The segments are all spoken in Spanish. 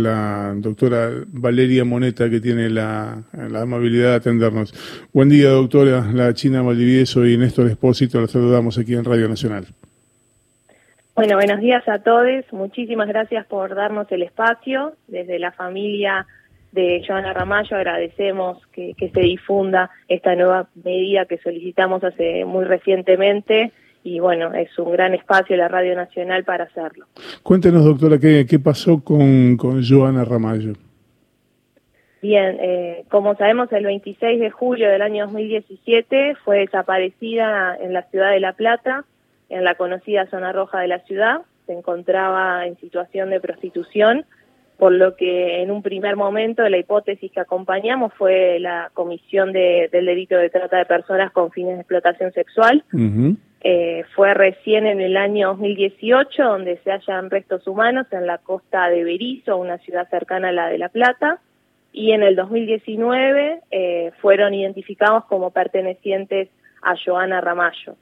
la doctora Valeria Moneta, que tiene la, amabilidad de atendernos. Buen día, doctora. La China Valdivieso y Néstor Espósito, la saludamos aquí en Radio Nacional. Bueno, buenos días a todos. Muchísimas gracias por darnos el espacio. Desde la familia de Joana Ramallo agradecemos que se difunda esta nueva medida que solicitamos hace muy recientemente y bueno, es un gran espacio la Radio Nacional para hacerlo. Cuéntenos, doctora, ¿qué, qué pasó con, con Joana Ramallo? Bien, eh, como sabemos, el 26 de julio del año 2017 fue desaparecida en la ciudad de La Plata, en la conocida zona roja de la ciudad. Se encontraba en situación de prostitución, por lo que en un primer momento la hipótesis que acompañamos fue la comisión de, del delito de trata de personas con fines de explotación sexual. Eh, fue recién en el año 2018 donde se hallan restos humanos en la costa de Berizo, una ciudad cercana a la de La Plata, y en el 2019 eh, fueron identificados como pertenecientes a Joana Ramallo.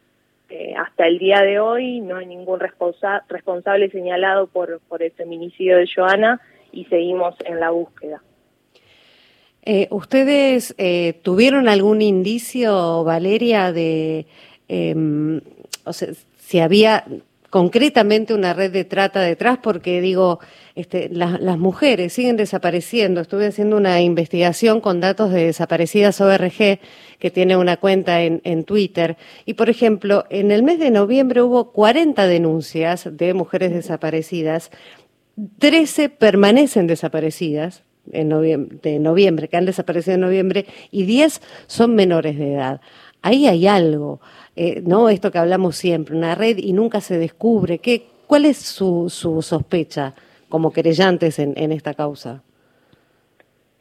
Eh, hasta el día de hoy no hay ningún responsable señalado por, por el feminicidio de Joana y seguimos en la búsqueda. ¿Ustedes tuvieron algún indicio, Valeria, de eh, o sea, si había concretamente una red de trata detrás, porque digo, este, las mujeres siguen desapareciendo. Estuve haciendo una investigación con datos de Desaparecidas ORG, que tiene una cuenta en, Twitter. Y, por ejemplo, en el mes de noviembre hubo 40 denuncias de mujeres desaparecidas. 13 permanecen desaparecidas en de noviembre, que han desaparecido en noviembre, y 10 son menores de edad. Ahí hay algo. Eh, ¿no? Esto que hablamos siempre, una red y nunca se descubre. ¿Qué, ¿Cuál es su, su sospecha como querellantes en, en esta causa?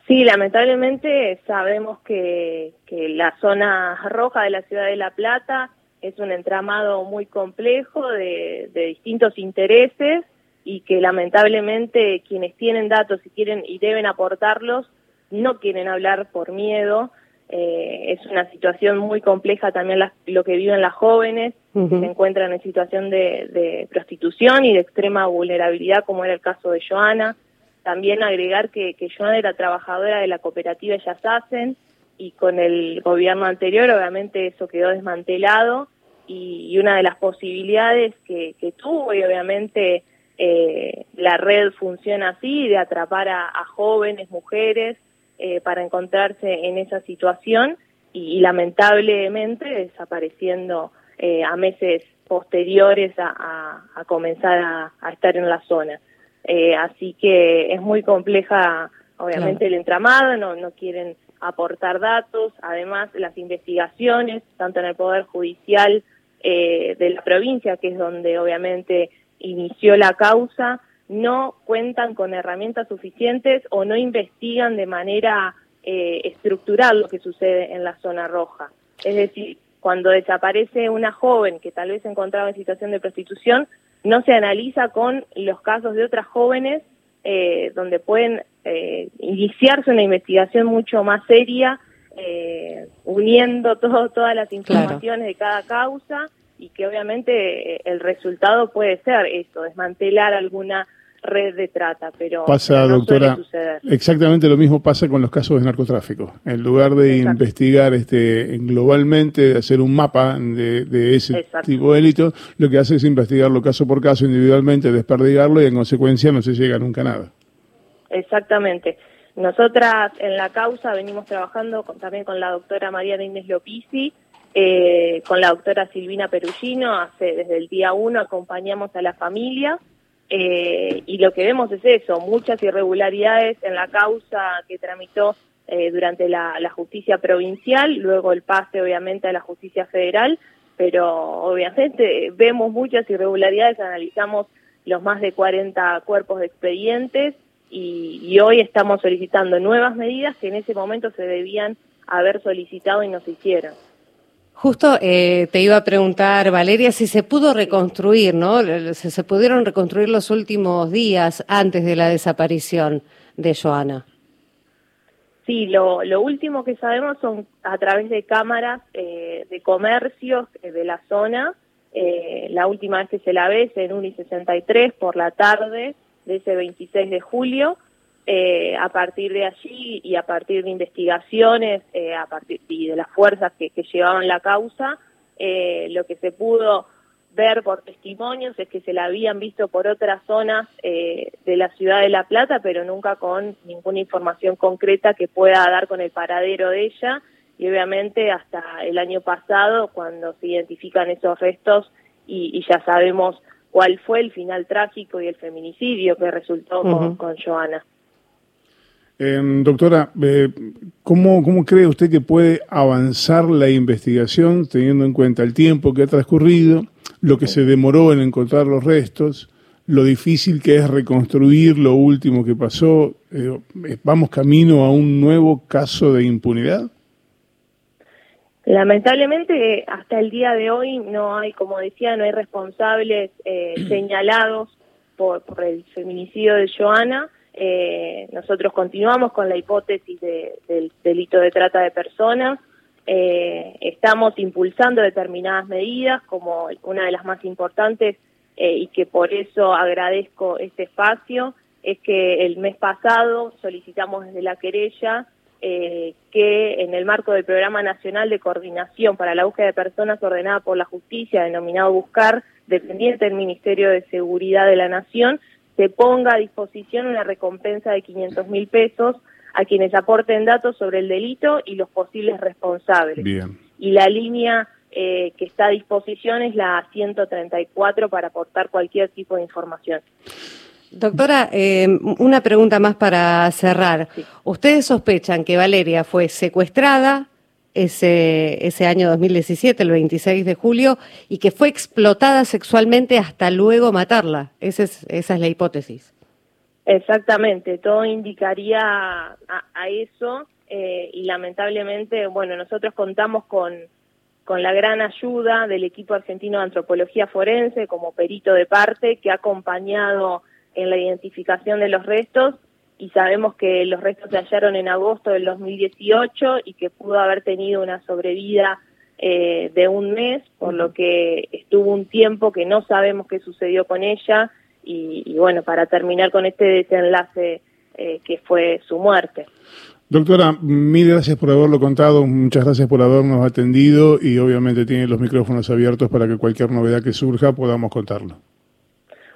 Sí, lamentablemente sabemos que, que la zona roja de la ciudad de La Plata es un entramado muy complejo de, de distintos intereses y que lamentablemente quienes tienen datos y quieren y deben aportarlos no quieren hablar por miedo eh, es una situación muy compleja también lo que viven las jóvenes, que se encuentran en situación de, prostitución y de extrema vulnerabilidad, como era el caso de Joana. También agregar que, que Joana era trabajadora de la cooperativa Ellas Hacen y con el gobierno anterior obviamente eso quedó desmantelado y, una de las posibilidades que, tuvo y obviamente eh, la red funciona así, de atrapar a jóvenes, mujeres, eh, para encontrarse en esa situación y, lamentablemente desapareciendo eh, a meses posteriores a, comenzar a, estar en la zona. Eh, así que es muy compleja, obviamente, el entramado, no, no quieren aportar datos, además las investigaciones, tanto en el Poder Judicial de la provincia, que es donde obviamente inició la causa, no cuentan con herramientas suficientes o no investigan de manera eh, estructural lo que sucede en la zona roja. Es decir, cuando desaparece una joven que tal vez se encontraba en situación de prostitución, no se analiza con los casos de otras jóvenes eh, donde pueden eh, iniciarse una investigación mucho más seria, uniendo todo, todas las informaciones de cada causa y que obviamente el resultado puede ser esto, desmantelar alguna red de trata, pero pasa, doctora, exactamente lo mismo pasa con los casos de narcotráfico. En lugar de investigar este globalmente, de hacer un mapa de, ese tipo de delito, lo que hace es investigarlo caso por caso, individualmente, desperdigarlo y en consecuencia no se llega nunca a nada. Exactamente. Nosotras en la causa venimos trabajando también con la doctora María Inés Lopisi, eh, con la doctora Silvina Perugino, hace desde el día uno acompañamos a la familia eh, y lo que vemos es eso, muchas irregularidades en la causa que tramitó eh, durante la, justicia provincial, luego el pase obviamente a la justicia federal, pero obviamente vemos muchas irregularidades, analizamos los más de 40 cuerpos de expedientes y, y hoy estamos solicitando nuevas medidas que en ese momento se debían haber solicitado y no se hicieron. Justo eh, te iba a preguntar, Valeria, si se pudo reconstruir, ¿no? Si se pudieron reconstruir los últimos días antes de la desaparición de Joana. Sí, lo, lo último que sabemos son a través de cámaras eh, de comercios eh, de la zona. la última vez que se la ve es en Uni 63 por la tarde de ese 26 de julio. Eh, a partir de allí y a partir de investigaciones eh, a partir y de las fuerzas que, llevaban la causa, eh, lo que se pudo ver por testimonios es que se la habían visto por otras zonas de la ciudad de La Plata, pero nunca con ninguna información concreta que pueda dar con el paradero de ella. Y obviamente hasta el año pasado, cuando se identifican esos restos y, ya sabemos cuál fue el final trágico y el feminicidio que resultó con, con Joana. Em, doctora, eh, ¿cómo, ¿cómo, cree usted que puede avanzar la investigación teniendo en cuenta el tiempo que ha transcurrido, lo que se demoró en encontrar los restos, lo difícil que es reconstruir lo último que pasó? Eh, ¿Vamos camino a un nuevo caso de impunidad? Lamentablemente, hasta el día de hoy no hay, como decía, no hay responsables eh, señalados por, por el feminicidio de Joana. Eh, nosotros continuamos con la hipótesis del delito de trata de personas. Eh, estamos impulsando determinadas medidas, como una de las más importantes eh, y que por eso agradezco este espacio, es que el mes pasado solicitamos desde la querella que en el marco del Programa Nacional de Coordinación para la Búsqueda de Personas ordenada por la Justicia, denominado Buscar, dependiente del Ministerio de Seguridad de la Nación, se ponga a disposición una recompensa de 500 mil pesos a quienes aporten datos sobre el delito y los posibles responsables. Bien. Y la línea eh, que está a disposición es la 134 para aportar cualquier tipo de información. Doctora, eh, una pregunta más para cerrar. ¿Ustedes sospechan que Valeria fue secuestrada, ese, ese año 2017, el 26 de julio, y que fue explotada sexualmente hasta luego matarla. Esa es, esa es la hipótesis. Exactamente, todo indicaría a, eso eh, y lamentablemente, bueno, nosotros contamos con, con la gran ayuda del equipo argentino de antropología forense como perito de parte que ha acompañado en la identificación de los restos y sabemos que los restos se hallaron en agosto del 2018 y que pudo haber tenido una sobrevida eh, de un mes, por lo que estuvo un tiempo que no sabemos qué sucedió con ella y, bueno, para terminar con este desenlace eh, que fue su muerte. Doctora, mil gracias por haberlo contado, muchas gracias por habernos atendido y obviamente tiene los micrófonos abiertos para que cualquier novedad que surja podamos contarlo.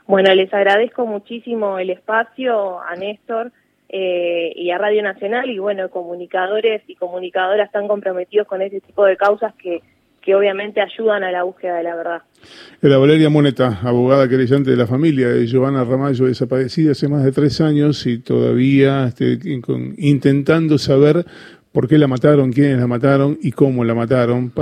Bueno, les agradezco muchísimo el espacio a Néstor eh, y a Radio Nacional y bueno, comunicadores y comunicadoras están comprometidos con este tipo de causas que, que obviamente ayudan a la búsqueda de la verdad. Era Valeria Moneta, abogada querellante de la familia de Giovanna Ramallo, desaparecida hace más de tres años y todavía este, intentando saber por qué la mataron, quiénes la mataron y cómo la mataron.